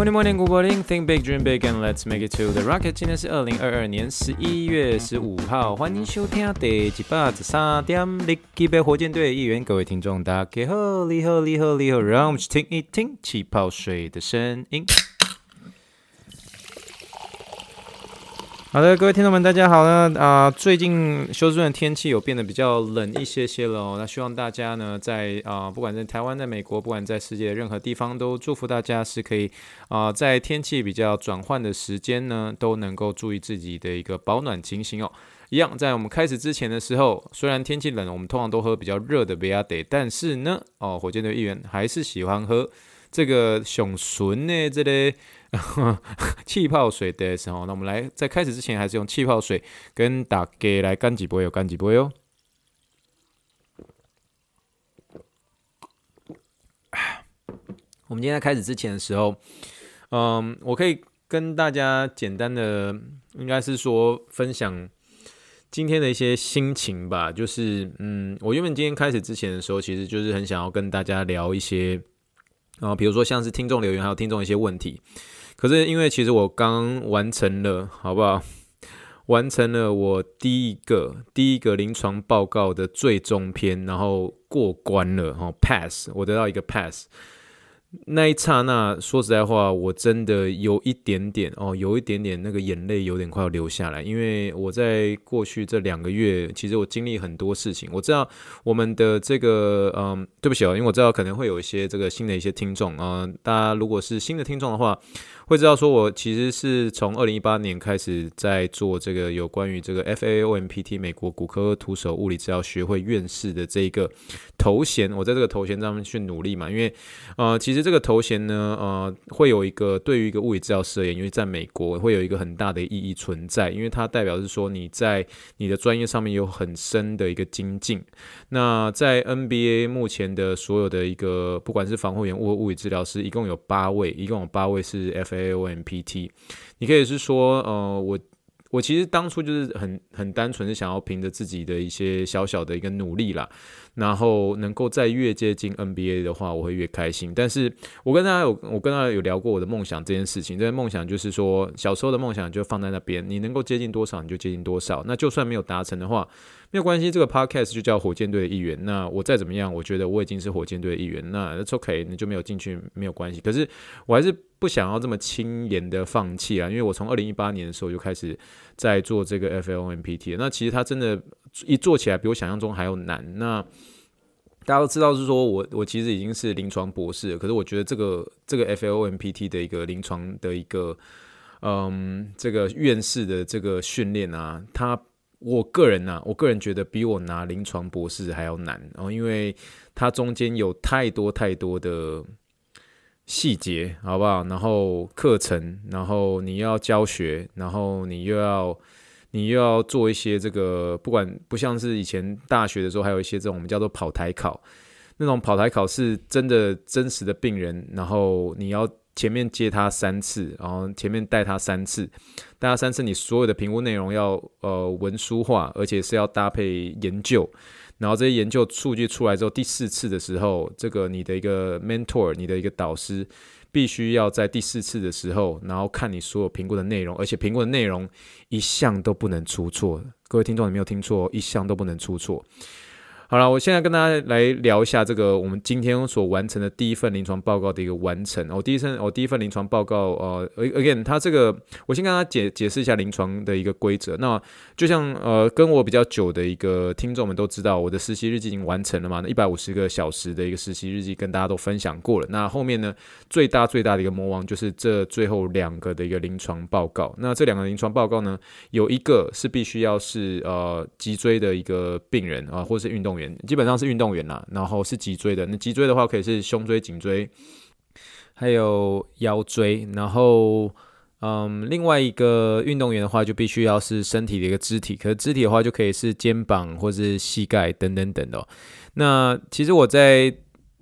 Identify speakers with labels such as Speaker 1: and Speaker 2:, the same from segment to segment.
Speaker 1: Morning, morning, good morning. Think big, dream big, and let's make it to the rocket. 今天是二零二二年十一月十五号，欢迎收听第一百十三点零七杯火箭队一员，各位听众大家好，你好，你好，你好，让我们去听一听气泡水的声音。好的，各位听众们，大家好呢。啊、最近休斯顿的天气有变得比较冷一些些了哦。那希望大家呢，在啊、不管在台湾、在美国，不管在世界任何地方，都祝福大家是可以啊、在天气比较转换的时间呢，都能够注意自己的一个保暖情形哦。一样，在我们开始之前的时候，虽然天气冷，我们通常都喝比较热的杯仔，但是呢，哦，火箭队议员还是喜欢喝这个熊纯的这类、气泡水的时候，那我们来在开始之前，还是用气泡水跟大家来干几杯哟，干几杯哟。我们今天在开始之前的时候，嗯，我可以跟大家简单的，应该是说分享今天的一些心情吧。就是，嗯，我原本今天开始之前的时候，其实就是很想要跟大家聊一些，然后，比如说像是听众留言，还有听众一些问题。可是因为其实我刚完成了，好不好？完成了我第一个第一个临床报告的最终篇，然后过关了，哈，pass，我得到一个 pass。那一刹那，说实在话，我真的有一点点哦，有一点点那个眼泪有点快要流下来，因为我在过去这两个月，其实我经历很多事情。我知道我们的这个，嗯，对不起哦，因为我知道可能会有一些这个新的一些听众啊，大家如果是新的听众的话。会知道说，我其实是从二零一八年开始在做这个有关于这个 FAOMPT 美国骨科徒手物理治疗学会院士的这一个头衔。我在这个头衔上面去努力嘛，因为呃，其实这个头衔呢，呃，会有一个对于一个物理治疗师而言，因为在美国会有一个很大的意义存在，因为它代表是说你在你的专业上面有很深的一个精进。那在 NBA 目前的所有的一个不管是防护员或物理治疗师，一共有八位，一共有八位是 FA。AOMPT，你可以是说，呃，我我其实当初就是很很单纯的想要凭着自己的一些小小的一个努力啦。然后能够再越接近 NBA 的话，我会越开心。但是我跟大家有，我跟大家有聊过我的梦想这件事情。这个梦想就是说，小时候的梦想就放在那边，你能够接近多少，你就接近多少。那就算没有达成的话，没有关系。这个 Podcast 就叫火箭队的一员。那我再怎么样，我觉得我已经是火箭队的一员。那 that's OK，你就没有进去没有关系。可是我还是不想要这么轻言的放弃啊，因为我从二零一八年的时候就开始在做这个 FAOMPT。那其实它真的。一做起来比我想象中还要难。那大家都知道是说我我其实已经是临床博士，可是我觉得这个这个 FAOMPT 的一个临床的一个嗯这个院士的这个训练啊，他我个人呢、我个人觉得比我拿临床博士还要难。然后因为它中间有太多太多的细节，好不好？然后课程，然后你要教学，然后你又要。你又要做一些这个，不管不像是以前大学的时候，还有一些这种我们叫做跑台考，那种跑台考是真的真实的病人，然后你要前面接他三次，然后前面带他三次，带他三次，你所有的评估内容要呃文书化，而且是要搭配研究，然后这些研究数据出来之后，第四次的时候，这个你的一个 mentor，你的一个导师。必须要在第四次的时候，然后看你所有评估的内容，而且评估的内容一项都不能出错。各位听众，你没有听错，一项都不能出错。好了，我现在跟大家来聊一下这个我们今天所完成的第一份临床报告的一个完成。我第一份我第一份临床报告，呃，again，它这个我先跟大家解解释一下临床的一个规则。那就像呃跟我比较久的一个听众们都知道，我的实习日记已经完成了嘛，那一百五十个小时的一个实习日记跟大家都分享过了。那后面呢，最大最大的一个魔王就是这最后两个的一个临床报告。那这两个临床报告呢，有一个是必须要是呃脊椎的一个病人啊，或者是运动员。基本上是运动员啦，然后是脊椎的。那脊椎的话，可以是胸椎、颈椎，还有腰椎。然后，嗯，另外一个运动员的话，就必须要是身体的一个肢体。可是肢体的话，就可以是肩膀或是膝盖等等等的。那其实我在。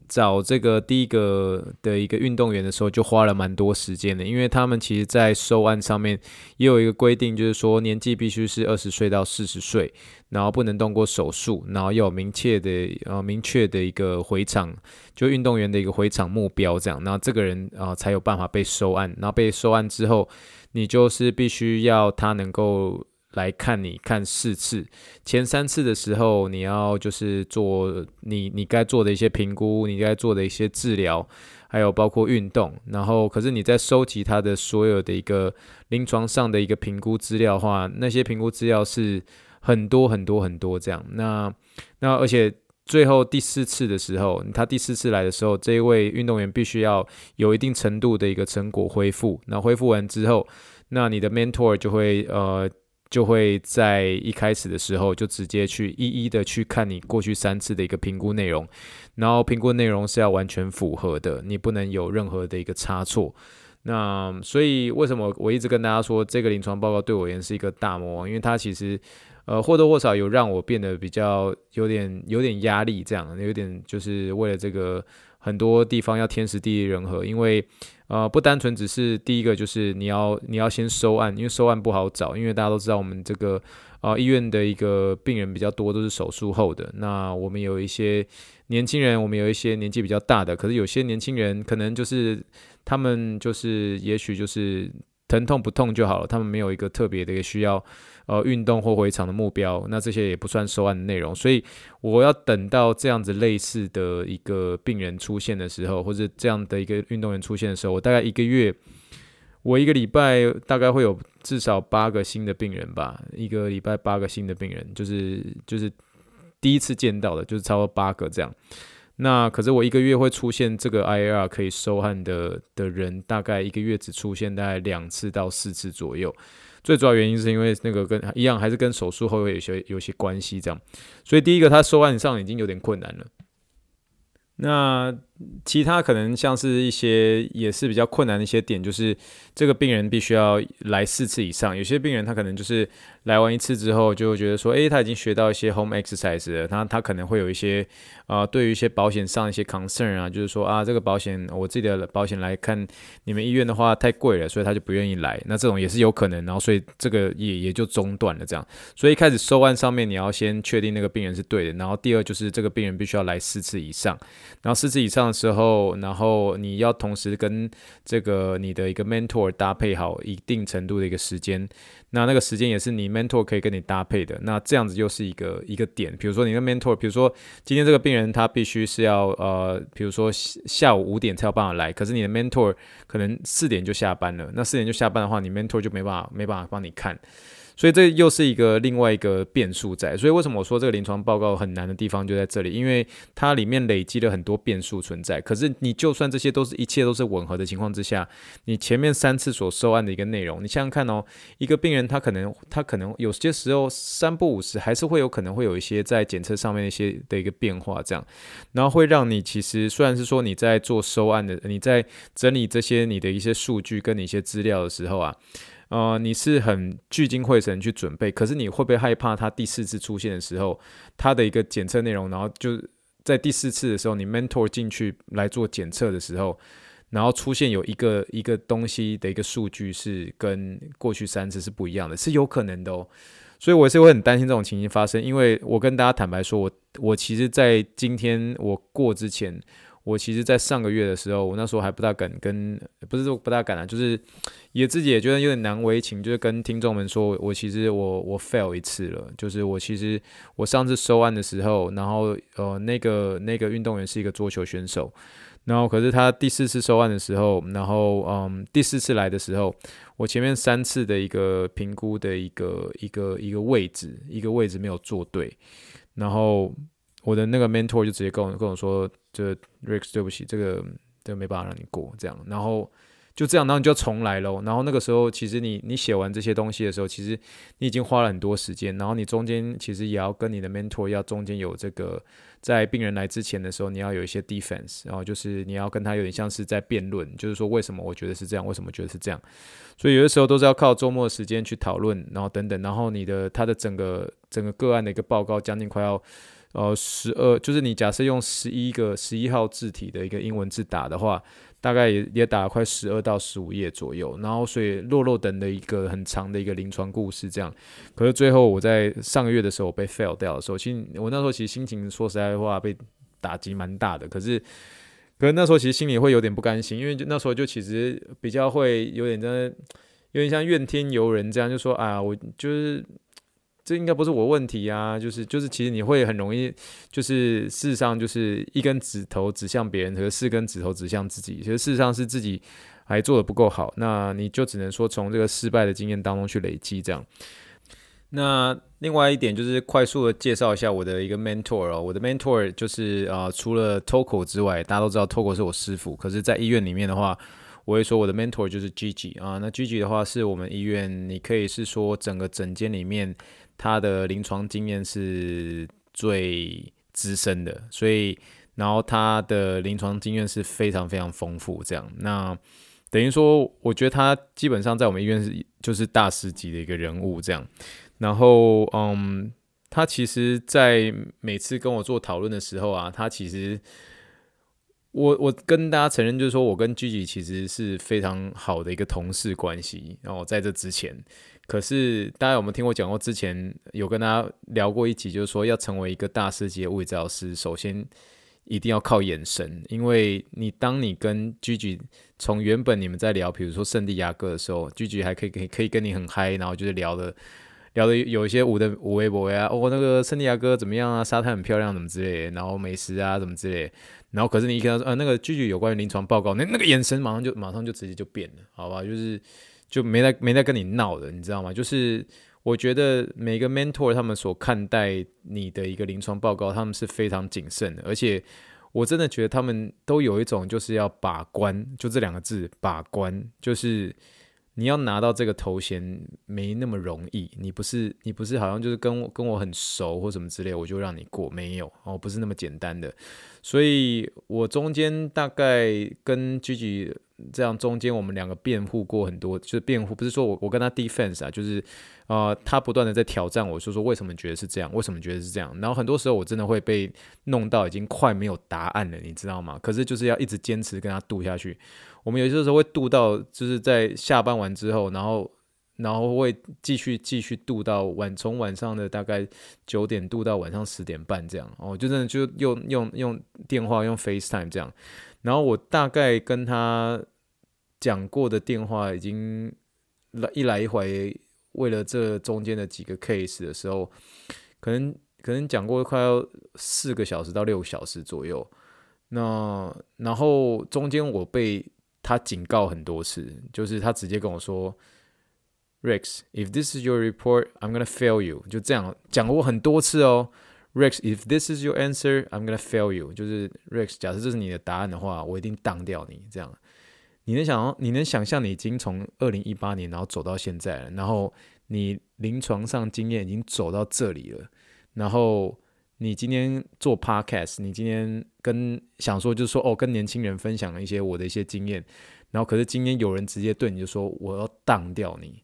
Speaker 1: 找这个第一个的一个运动员的时候，就花了蛮多时间的，因为他们其实，在收案上面也有一个规定，就是说年纪必须是二十岁到四十岁，然后不能动过手术，然后要有明确的呃明确的一个回场，就运动员的一个回场目标这样，然后这个人啊、才有办法被收案，然后被收案之后，你就是必须要他能够。来看你看四次，前三次的时候，你要就是做你你该做的一些评估，你该做的一些治疗，还有包括运动。然后，可是你在收集他的所有的一个临床上的一个评估资料的话，那些评估资料是很多很多很多这样。那那而且最后第四次的时候，他第四次来的时候，这一位运动员必须要有一定程度的一个成果恢复。那恢复完之后，那你的 mentor 就会呃。就会在一开始的时候就直接去一一的去看你过去三次的一个评估内容，然后评估内容是要完全符合的，你不能有任何的一个差错。那所以为什么我一直跟大家说这个临床报告对我而言是一个大魔王？因为它其实呃或多或少有让我变得比较有点有点压力，这样有点就是为了这个很多地方要天时地利人和，因为。呃，不单纯只是第一个，就是你要你要先收案，因为收案不好找，因为大家都知道我们这个呃医院的一个病人比较多，都是手术后的。那我们有一些年轻人，我们有一些年纪比较大的，可是有些年轻人可能就是他们就是也许就是疼痛不痛就好了，他们没有一个特别的一个需要。呃，运动或回场的目标，那这些也不算收案的内容，所以我要等到这样子类似的一个病人出现的时候，或者这样的一个运动员出现的时候，我大概一个月，我一个礼拜大概会有至少八个新的病人吧，一个礼拜八个新的病人，就是就是第一次见到的，就是超过八个这样。那可是我一个月会出现这个 IAR 可以收汗的的人，大概一个月只出现大概两次到四次左右。最主要原因是因为那个跟一样，还是跟手术后有些有些关系这样，所以第一个他收汗上已经有点困难了。那其他可能像是一些也是比较困难的一些点，就是这个病人必须要来四次以上。有些病人他可能就是来完一次之后，就觉得说，诶，他已经学到一些 home exercise 了，他他可能会有一些啊、对于一些保险上一些 concern 啊，就是说啊，这个保险我自己的保险来看，你们医院的话太贵了，所以他就不愿意来。那这种也是有可能，然后所以这个也也就中断了这样。所以一开始收案上面你要先确定那个病人是对的，然后第二就是这个病人必须要来四次以上，然后四次以上。时候，然后你要同时跟这个你的一个 mentor 搭配好一定程度的一个时间，那那个时间也是你 mentor 可以跟你搭配的。那这样子又是一个一个点。比如说你的 mentor，比如说今天这个病人他必须是要呃，比如说下午五点才有办法来，可是你的 mentor 可能四点就下班了。那四点就下班的话，你 mentor 就没办法没办法帮你看。所以这又是一个另外一个变数在，所以为什么我说这个临床报告很难的地方就在这里，因为它里面累积了很多变数存在。可是你就算这些都是一切都是吻合的情况之下，你前面三次所收案的一个内容，你想想看哦，一个病人他可能他可能有些时候三不五时还是会有可能会有一些在检测上面一些的一个变化，这样，然后会让你其实虽然是说你在做收案的，你在整理这些你的一些数据跟你一些资料的时候啊。呃，你是很聚精会神去准备，可是你会不会害怕他第四次出现的时候，他的一个检测内容，然后就在第四次的时候，你 mentor 进去来做检测的时候，然后出现有一个一个东西的一个数据是跟过去三次是不一样的，是有可能的哦。所以我是会很担心这种情形发生，因为我跟大家坦白说，我我其实在今天我过之前。我其实，在上个月的时候，我那时候还不大敢跟，不是说不大敢啊，就是 也自己也觉得有点难为情，就是跟听众们说，我其实我我 fail 一次了，就是我其实我上次收案的时候，然后呃那个那个运动员是一个桌球选手，然后可是他第四次收案的时候，然后嗯第四次来的时候，我前面三次的一个评估的一个一个一个位置一个位置没有做对，然后。我的那个 mentor 就直接跟我跟我说，就 Rex 对不起，这个这个没办法让你过这样，然后就这样，然后你就重来咯。然后那个时候，其实你你写完这些东西的时候，其实你已经花了很多时间，然后你中间其实也要跟你的 mentor 要中间有这个，在病人来之前的时候，你要有一些 defense，然后就是你要跟他有点像是在辩论，就是说为什么我觉得是这样，为什么觉得是这样。所以有的时候都是要靠周末的时间去讨论，然后等等，然后你的他的整个整个个案的一个报告将近快要。呃十二，就是你假设用十一个十一号字体的一个英文字打的话，大概也也打了快十二到十五页左右。然后所以落落等的一个很长的一个临床故事这样。可是最后我在上个月的时候被 fail 掉的时候，其实我那时候其实心情说实在话被打击蛮大的。可是。可是那时候其实心里会有点不甘心，因为就那时候就其实比较会有点真的有点像怨天尤人这样，就说啊，我就是这应该不是我问题啊，就是就是其实你会很容易就是事实上就是一根指头指向别人，和四根指头指向自己，其实事实上是自己还做得不够好，那你就只能说从这个失败的经验当中去累积这样。那另外一点就是快速的介绍一下我的一个 mentor 哦，我的 mentor 就是啊、除了 Toko 之外，大家都知道 Toko 是我师傅，可是，在医院里面的话，我会说我的 mentor 就是 Gigi 啊。那 Gigi 的话是我们医院，你可以是说整个诊间里面他的临床经验是最资深的，所以然后他的临床经验是非常非常丰富，这样那等于说，我觉得他基本上在我们医院是就是大师级的一个人物，这样。然后，嗯，他其实，在每次跟我做讨论的时候啊，他其实，我我跟大家承认，就是说我跟 Gigi 其实是非常好的一个同事关系。然后在这之前，可是大家有没有听我讲过？之前有跟大家聊过一集，就是说要成为一个大师级的物理治疗师，首先一定要靠眼神，因为你当你跟 Gigi 从原本你们在聊，比如说圣地亚哥的时候，Gigi 还可以可以可以跟你很嗨，然后就是聊的。聊的有一些舞的舞微博呀，哦，那个圣地亚哥怎么样啊？沙滩很漂亮，怎么之类的，然后美食啊，怎么之类的，然后可是你一跟他说，呃，那个居居有关于临床报告，那那个眼神马上就马上就直接就变了，好吧？就是就没在没在跟你闹的，你知道吗？就是我觉得每个 mentor 他们所看待你的一个临床报告，他们是非常谨慎的，而且我真的觉得他们都有一种就是要把关，就这两个字，把关，就是。你要拿到这个头衔没那么容易，你不是你不是好像就是跟我跟我很熟或什么之类，我就让你过，没有哦，不是那么简单的。所以我中间大概跟 Gigi 这样中间我们两个辩护过很多，就是辩护不是说我我跟他 defense 啊，就是、呃、他不断的在挑战我说说为什么觉得是这样，为什么觉得是这样，然后很多时候我真的会被弄到已经快没有答案了，你知道吗？可是就是要一直坚持跟他斗下去。我们有些时候会度到，就是在下班完之后，然后，然后会继续继续度到晚，从晚上的大概九点度到晚上十点半这样。哦，就真的就用用用电话用 FaceTime 这样。然后我大概跟他讲过的电话已经来一来一回，为了这中间的几个 case 的时候，可能可能讲过快要四个小时到六个小时左右。那然后中间我被他警告很多次，就是他直接跟我说：“Rex，if this is your report, I'm gonna fail you。”就这样讲过很多次哦。Rex，if this is your answer, I'm gonna fail you。就是 Rex，假设这是你的答案的话，我一定当掉你。这样，你能想，你能想象，你已经从二零一八年然后走到现在了，然后你临床上经验已经走到这里了，然后你今天做 podcast，你今天。跟想说就是说哦，跟年轻人分享了一些我的一些经验，然后可是今天有人直接对你就说我要当掉你，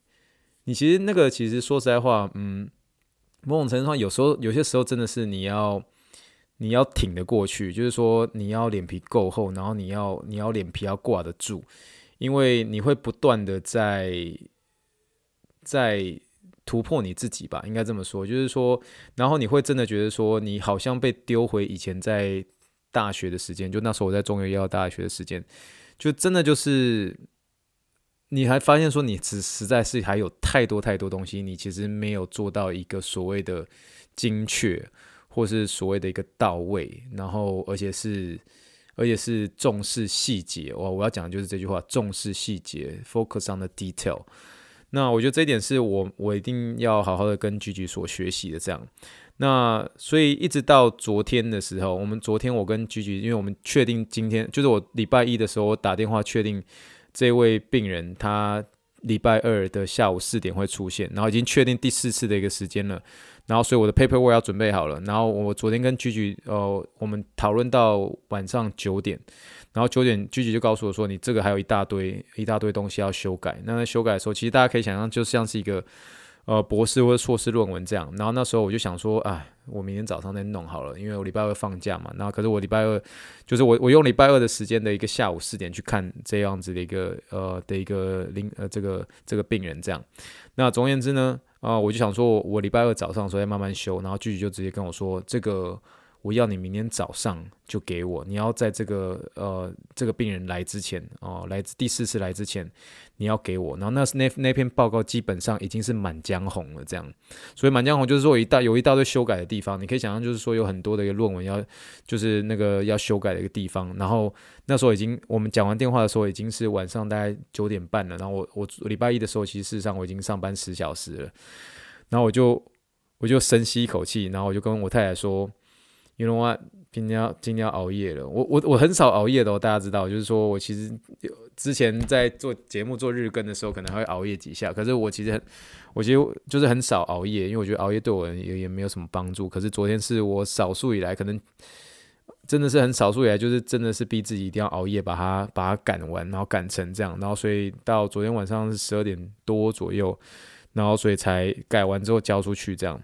Speaker 1: 你其实那个其实说实在话，嗯，某种程度上有时候有些时候真的是你要你要挺得过去，就是说你要脸皮够厚，然后你要你要脸皮要挂得住，因为你会不断的在在突破你自己吧，应该这么说，就是说，然后你会真的觉得说你好像被丢回以前在。大学的时间，就那时候我在中原医药大学的时间，就真的就是，你还发现说你实实在是还有太多太多东西，你其实没有做到一个所谓的精确，或是所谓的一个到位，然后而且是而且是重视细节。我我要讲的就是这句话，重视细节，focus on the detail。那我觉得这一点是我我一定要好好的跟 Gigi 所学习的，这样。那所以一直到昨天的时候，我们昨天我跟 Gigi，因为我们确定今天就是我礼拜一的时候，我打电话确定这位病人他礼拜二的下午四点会出现，然后已经确定第四次的一个时间了，然后所以我的 paperwork 要准备好了，然后我昨天跟 Gigi 呃，我们讨论到晚上九点，然后九点 Gigi 就告诉我说，你这个还有一大堆一大堆东西要修改，那在修改的时候，其实大家可以想象就像是一个。呃博士或者硕士论文这样。然后那时候我就想说，哎，我明天早上再弄好了，因为我礼拜二放假嘛。然后可是我礼拜二就是我我用礼拜二的时间的一个下午四点去看这样子的一个呃的一个临呃这个这个病人这样。那总而言之呢，啊、我就想说我礼拜二早上的时候再慢慢修，然后具体就直接跟我说这个。我要你明天早上就给我，你要在这个呃这个病人来之前哦、来第四次来之前，你要给我。然后那那那篇报告基本上已经是满江红了，这样。所以满江红就是说一大有一大堆修改的地方，你可以想象就是说有很多的一个论文要就是那个要修改的一个地方。然后那时候已经我们讲完电话的时候已经是晚上大概九点半了。然后我我礼拜一的时候其实事实上我已经上班十小时了。然后我就我就深吸一口气，然后我就跟我太太说。You know what？今天要今天要熬夜了。我我我很少熬夜的哦，大家知道，就是说我其实之前在做节目做日更的时候，可能还会熬夜几下。可是我其实很，我其实就是很少熬夜，因为我觉得熬夜对我也也没有什么帮助。可是昨天是我少数以来，可能真的是很少数以来，就是真的是逼自己一定要熬夜，把它把它赶完，然后赶成这样。然后所以到昨天晚上是十二点多左右，然后所以才改完之后交出去这样。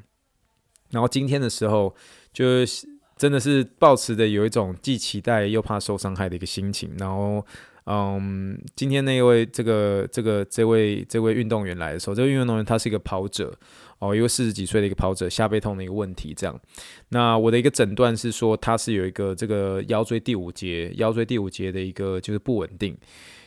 Speaker 1: 然后今天的时候就是。真的是抱持的有一种既期待又怕受伤害的一个心情，然后，嗯，今天那位这个这个这位这位运动员来的时候，这位运动员他是一个跑者哦，一位四十几岁的一个跑者，下背痛的一个问题，这样。那我的一个诊断是说他是有一个这个腰椎第五节腰椎第五节的一个就是不稳定。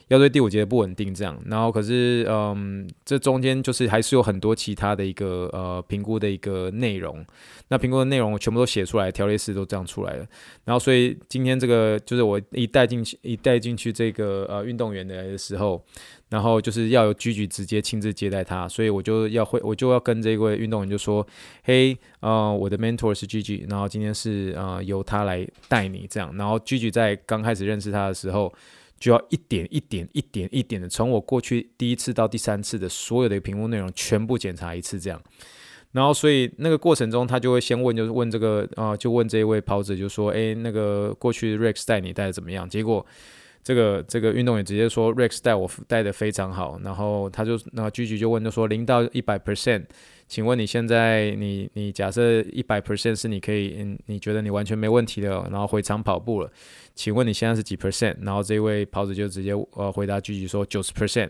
Speaker 1: 要对第五节不稳定，这样，然后可是，嗯，这中间就是还是有很多其他的一个呃评估的一个内容，那评估的内容我全部都写出来，条列式都这样出来了，然后所以今天这个就是我一带进去一带进去这个呃运动员的时候，然后就是要有 Gigi 直接亲自接待他，所以我就要会我就要跟这位运动员就说，嘿，呃，我的 mentor 是 Gigi，然后今天是呃由他来带你这样，然后 Gigi 在刚开始认识他的时候。就要一点一点一点一点的从我过去第一次到第三次的所有的评估内容全部检查一次，这样，然后所以那个过程中他就会先问，就是问这个啊、就问这一位跑者，就说，哎，那个过去 Rex 带你带的怎么样？结果这个这个运动员直接说 Rex 带我带的非常好，然后他就那 Gigi 就问，就说零到一百 percent。请问你现在你你假设一百 percent 是你可以嗯你觉得你完全没问题的，然后回场跑步了，请问你现在是几 percent？然后这位跑者就直接呃回答 Gigi 说九十 percent，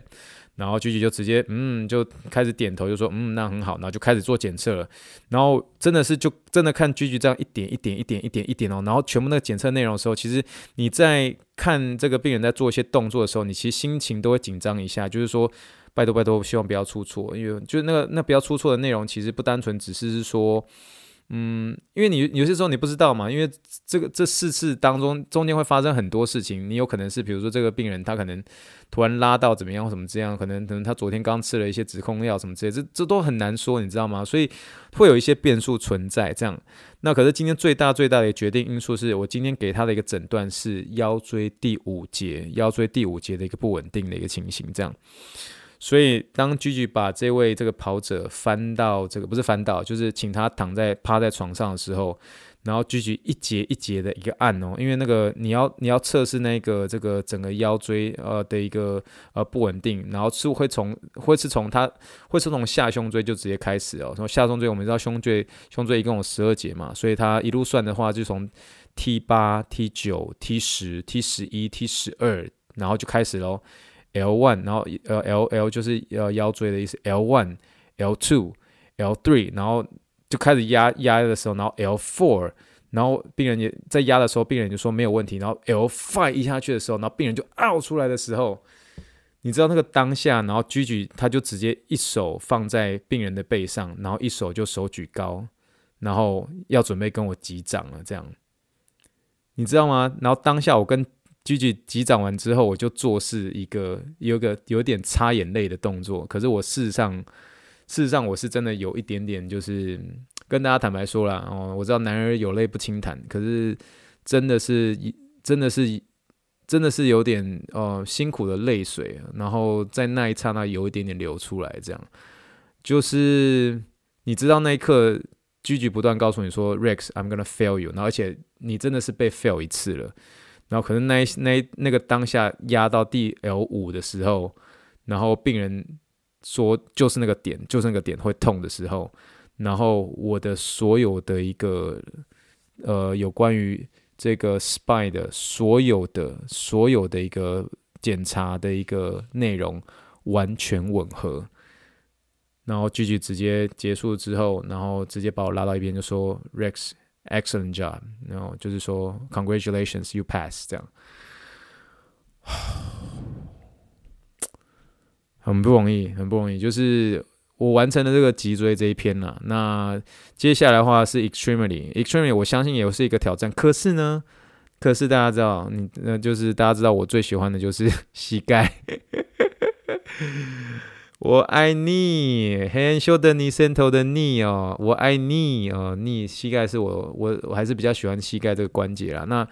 Speaker 1: 然后 Gigi 就直接嗯就开始点头就说嗯那很好，然后就开始做检测了，然后真的是就真的看 Gigi 这样一点一点一点一点一点哦，然后全部那个检测内容的时候，其实你在看这个病人在做一些动作的时候，你其实心情都会紧张一下，就是说。拜托拜托，希望不要出错，因为就是那个那不要出错的内容，其实不单纯只是是说，嗯，因为你有些时候你不知道嘛，因为这个这四次当中中间会发生很多事情，你有可能是比如说这个病人他可能突然拉到怎么样或什么这样，可能可能他昨天刚吃了一些止痛药什么之类，这这都很难说，你知道吗？所以会有一些变数存在这样。那可是今天最大最大的决定因素是我今天给他的一个诊断是腰椎第五节，腰椎第五节的一个不稳定的一个情形这样。所以，当 Gigi 把这位这个跑者翻到这个不是翻到，就是请他躺在趴在床上的时候，然后 Gigi 一节一节的一个按哦，因为那个你要你要测试那个这个整个腰椎呃的一个呃不稳定，然后是会从会是从他会是从下胸椎就直接开始哦，从下胸椎我们知道胸椎胸椎一共有十二节嘛，所以它一路算的话就从 T 八 T 九 T 十 T 十一 T 十二，然后就开始喽。L one，然后呃 L L 就是呃腰椎的意思，L one、L two、L three，然后就开始压压的时候，然后 L four，然后病人也在压的时候，病人就说没有问题，然后 L five 一下去的时候，然后病人就凹出来的时候，你知道那个当下，然后 Gigi 他就直接一手放在病人的背上，然后一手就手举高，然后要准备跟我击掌了，这样，你知道吗？然后当下我跟 Gigi 击掌完之后，我就做事一个有个有点擦眼泪的动作。可是我事实上，事实上我是真的有一点点，就是跟大家坦白说了哦，我知道男儿有泪不轻弹，可是真的是真的是真的是有点呃辛苦的泪水，然后在那一刹那有一点点流出来，这样就是你知道那一刻，Gigi 不断告诉你说，Rex，I'm gonna fail you，然后而且你真的是被 fail 一次了。然后可能那一那那个当下压到第 L 五的时候，然后病人说就是那个点，就是那个点会痛的时候，然后我的所有的一个呃有关于这个 spine 的所有的所有的一个检查的一个内容完全吻合，然后句句直接结束之后，然后直接把我拉到一边就说 Rex excellent job，然后就是说 congratulations you pass 这样。很不容易，很不容易。就是我完成了这个脊椎这一篇了。那接下来的话是 extremely，extremely，我相信也是一个挑战。可是呢，可是大家知道，你那就是大家知道，我最喜欢的就是 膝盖。我爱你，hand shoulder knee center 的 knee 哦，我爱你哦，knee 膝盖是我我我还是比较喜欢膝盖这个关节啦。那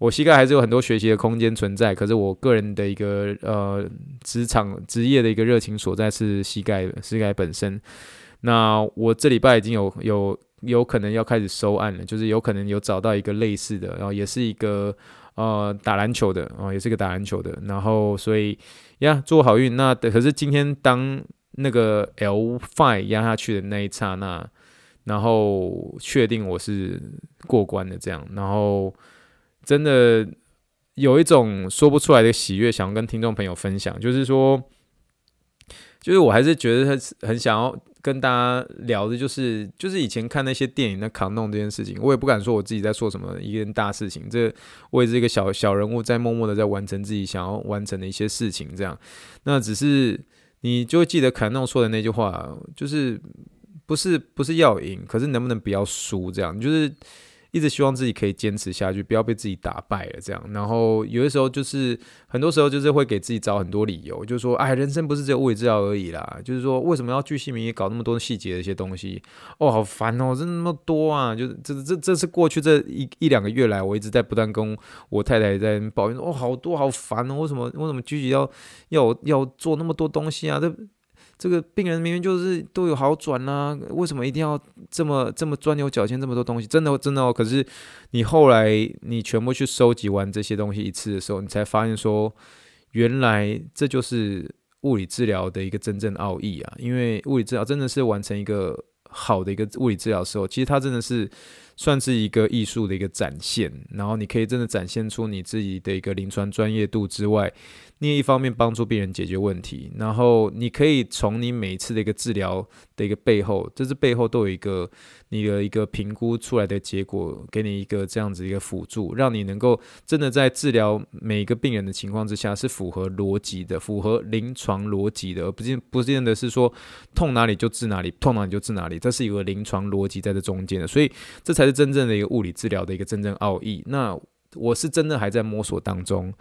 Speaker 1: 我膝盖还是有很多学习的空间存在，可是我个人的一个呃职场职业的一个热情所在是膝盖膝盖本身。那我这礼拜已经有有有可能要开始收案了，就是有可能有找到一个类似的，然后也是一个呃打篮球的哦，也是个打篮球的，然后所以呀，祝好运。那可是今天当那个 L Five 压下去的那一刹那，然后确定我是过关的这样，然后。真的有一种说不出来的喜悦，想要跟听众朋友分享。就是说，就是我还是觉得很很想要跟大家聊的，就是就是以前看那些电影的扛弄这件事情。我也不敢说我自己在做什么一件大事情，这我也是一个小小人物，在默默的在完成自己想要完成的一些事情。这样，那只是你就记得扛弄说的那句话，就是不是不是要赢，可是能不能不要输？这样就是。一直希望自己可以坚持下去，不要被自己打败了。这样，然后有的时候就是，很多时候就是会给自己找很多理由，就是说，哎，人生不是只有物理治疗而已啦。就是说，为什么要巨细靡遗搞那么多细节的一些东西？哦，好烦哦，真的那么多啊！就是这这这是过去这一一两个月来，我一直在不断跟我太太在抱怨，哦，好多好烦哦，为什么为什么具体要要要做那么多东西啊？这。这个病人明明就是都有好转啊，为什么一定要这么这么钻牛角尖这么多东西？真的真的哦。可是你后来你全部去收集完这些东西一次的时候，你才发现说，原来这就是物理治疗的一个真正奥义啊！因为物理治疗真的是完成一个好的一个物理治疗的时候，其实它真的是。算是一个艺术的一个展现，然后你可以真的展现出你自己的一个临床专业度之外，你也一方面帮助病人解决问题，然后你可以从你每一次的一个治疗的一个背后，这是背后都有一个你的一个评估出来的结果，给你一个这样子一个辅助，让你能够真的在治疗每一个病人的情况之下是符合逻辑的，符合临床逻辑的，而不见不见得是说痛哪里就治哪里，痛哪里就治哪里，这是一个临床逻辑在这中间的，所以这。才是真正的一个物理治疗的一个真正奥义。那我是真的还在摸索当中。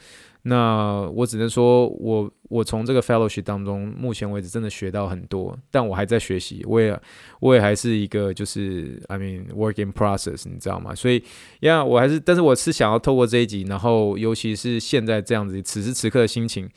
Speaker 1: 那我只能说我我从这个 fellowship 当中，目前为止真的学到很多，但我还在学习。我也我也还是一个就是 I mean work in process，你知道吗？所以呀，我还是，但是我是想要透过这一集，然后尤其是现在这样子此时此刻的心情。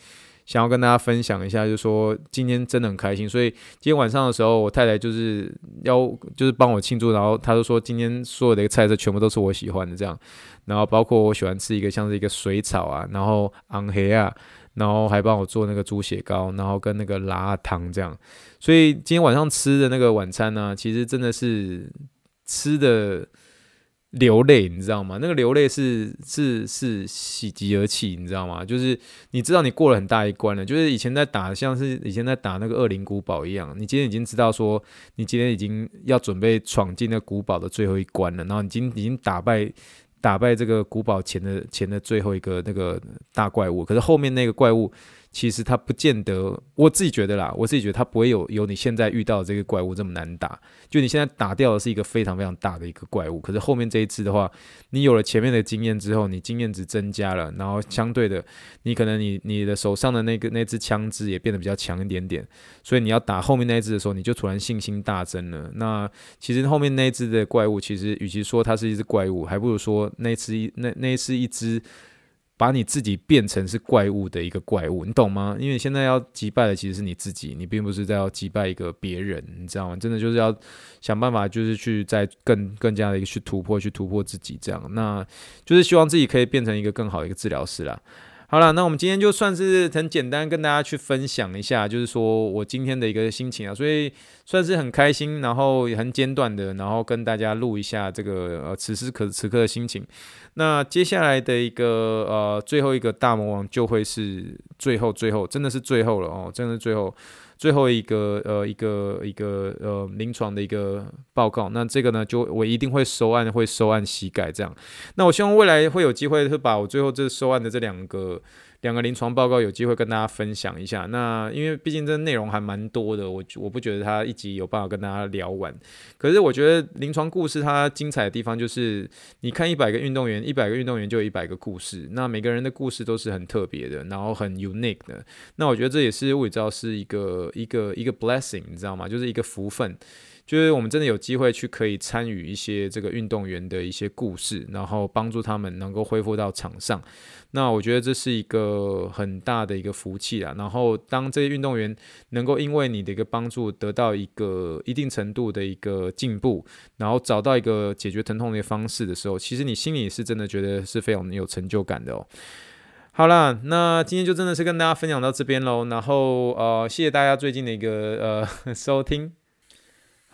Speaker 1: 想要跟大家分享一下，就是说今天真的很开心，所以今天晚上的时候，我太太就是要就是帮我庆祝，然后她就说今天所有的一个菜色全部都是我喜欢的这样，然后包括我喜欢吃一个像是一个水草啊，然后昂黑啊，然后还帮我做那个猪血糕，然后跟那个辣汤这样，所以今天晚上吃的那个晚餐呢，其实真的是吃的。流泪，你知道吗？那个流泪是是是喜极而泣，你知道吗？就是你知道你过了很大一关了，就是以前在打，像是以前在打那个恶灵古堡一样，你今天已经知道说，你今天已经要准备闯进那古堡的最后一关了，然后已经已经打败打败这个古堡前的前的最后一个那个大怪物，可是后面那个怪物。其实它不见得，我自己觉得啦，我自己觉得它不会有有你现在遇到的这个怪物这么难打。就你现在打掉的是一个非常非常大的一个怪物，可是后面这一次的话，你有了前面的经验之后，你经验值增加了，然后相对的，你可能你你的手上的那个那支枪支也变得比较强一点点，所以你要打后面那一只的时候，你就突然信心大增了。那其实后面那一只的怪物，其实与其说它是一只怪物，还不如说那一只那那是一只。把你自己变成是怪物的一个怪物，你懂吗？因为现在要击败的其实是你自己，你并不是在要击败一个别人，你知道吗？真的就是要想办法，就是去再更更加的一个去突破，去突破自己，这样，那就是希望自己可以变成一个更好的一个治疗师啦。好了，那我们今天就算是很简单跟大家去分享一下，就是说我今天的一个心情啊，所以算是很开心，然后也很简短的，然后跟大家录一下这个呃此时可此刻的心情。那接下来的一个呃最后一个大魔王就会是最后最后真的是最后了哦，真的是最后。最后一个呃一个一个呃临床的一个报告，那这个呢就我一定会收案，会收案膝盖这样。那我希望未来会有机会会把我最后这收案的这两个。两个临床报告有机会跟大家分享一下。那因为毕竟这内容还蛮多的，我我不觉得它一集有办法跟大家聊完。可是我觉得临床故事它精彩的地方就是，你看一百个运动员，一百个运动员就有一百个故事。那每个人的故事都是很特别的，然后很 unique 的。那我觉得这也是物理治疗师一个一个一个 blessing，你知道吗？就是一个福分。就是我们真的有机会去可以参与一些这个运动员的一些故事，然后帮助他们能够恢复到场上。那我觉得这是一个很大的一个福气啊。然后当这些运动员能够因为你的一个帮助得到一个一定程度的一个进步，然后找到一个解决疼痛的一个方式的时候，其实你心里是真的觉得是非常有成就感的哦。好啦，那今天就真的是跟大家分享到这边喽。然后呃，谢谢大家最近的一个呃 收听。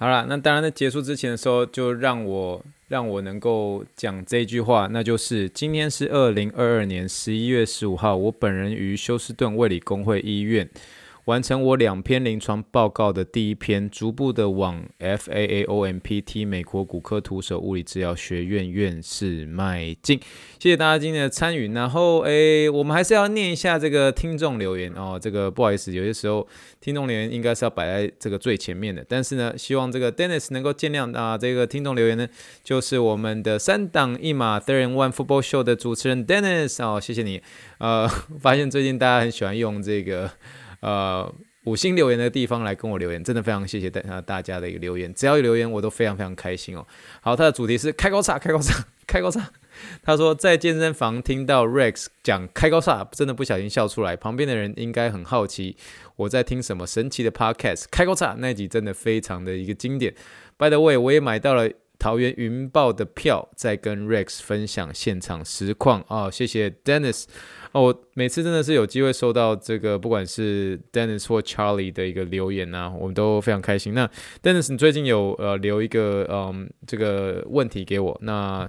Speaker 1: 好了，那当然在结束之前的时候，就让我让我能够讲这句话，那就是今天是二零二二年十一月十五号，我本人于休斯顿卫理公会医院。完成我两篇临床报告的第一篇，逐步的往 FAAOMPT 美国骨科徒手物理治疗学院院士迈进。谢谢大家今天的参与。然后，诶，我们还是要念一下这个听众留言哦。这个不好意思，有些时候听众留言应该是要摆在这个最前面的。但是呢，希望这个 Dennis 能够见谅啊。这个听众留言呢，就是我们的三档一码 Third and One Football Show 的主持人 Dennis 哦，谢谢你。呃，发现最近大家很喜欢用这个。呃，五星留言的地方来跟我留言，真的非常谢谢大大家的一个留言，只要有留言我都非常非常开心哦。好，他的主题是开高叉，开高叉，开高叉。他说在健身房听到 Rex 讲开高叉，真的不小心笑出来，旁边的人应该很好奇我在听什么神奇的 Podcast。开高叉那集真的非常的一个经典。By the way，我也买到了桃园云豹的票，在跟 Rex 分享现场实况啊、谢谢 Dennis。哦，我每次真的是有机会收到这个，不管是 Dennis 或 Charlie 的一个留言啊，我们都非常开心。那 Dennis，你最近有呃留一个嗯这个问题给我，那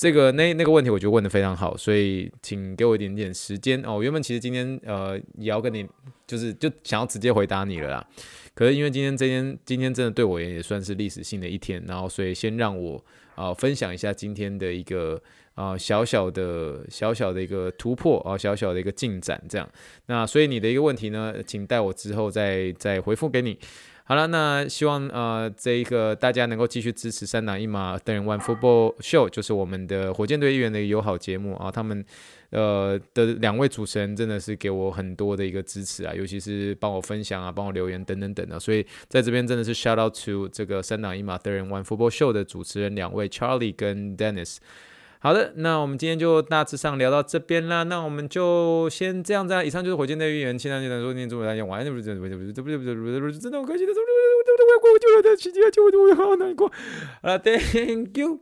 Speaker 1: 这个那那个问题我觉得问得非常好，所以请给我一点点时间哦。我原本其实今天呃也要跟你就是就想要直接回答你了啦，可是因为今天这天今天真的对我也也算是历史性的一天，然后所以先让我啊、分享一下今天的一个。啊，小小的小小的一个突破啊，小小的一个进展，这样。那所以你的一个问题呢，请待我之后再再回复给你。好了，那希望呃这一个大家能够继续支持三档一码 Third and One Football Show，就是我们的火箭队议员的友好节目啊。他们呃的两位主持人真的是给我很多的一个支持啊，尤其是帮我分享啊，帮我留言等等等的。所以在这边真的是 shout out to 这个三档一码 The One Football Show 的主持人两位 Charlie 跟 Dennis。好的，那我们今天就大致上聊到这边啦。那我们就先这样子。以上就是火箭队议员，现在就能说念祝大家晚安。不是不是不是不是不是不是不是真的很开心的，我都快过去了，他奇迹就我好难过。好了，Thank you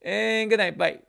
Speaker 1: and good night, bye.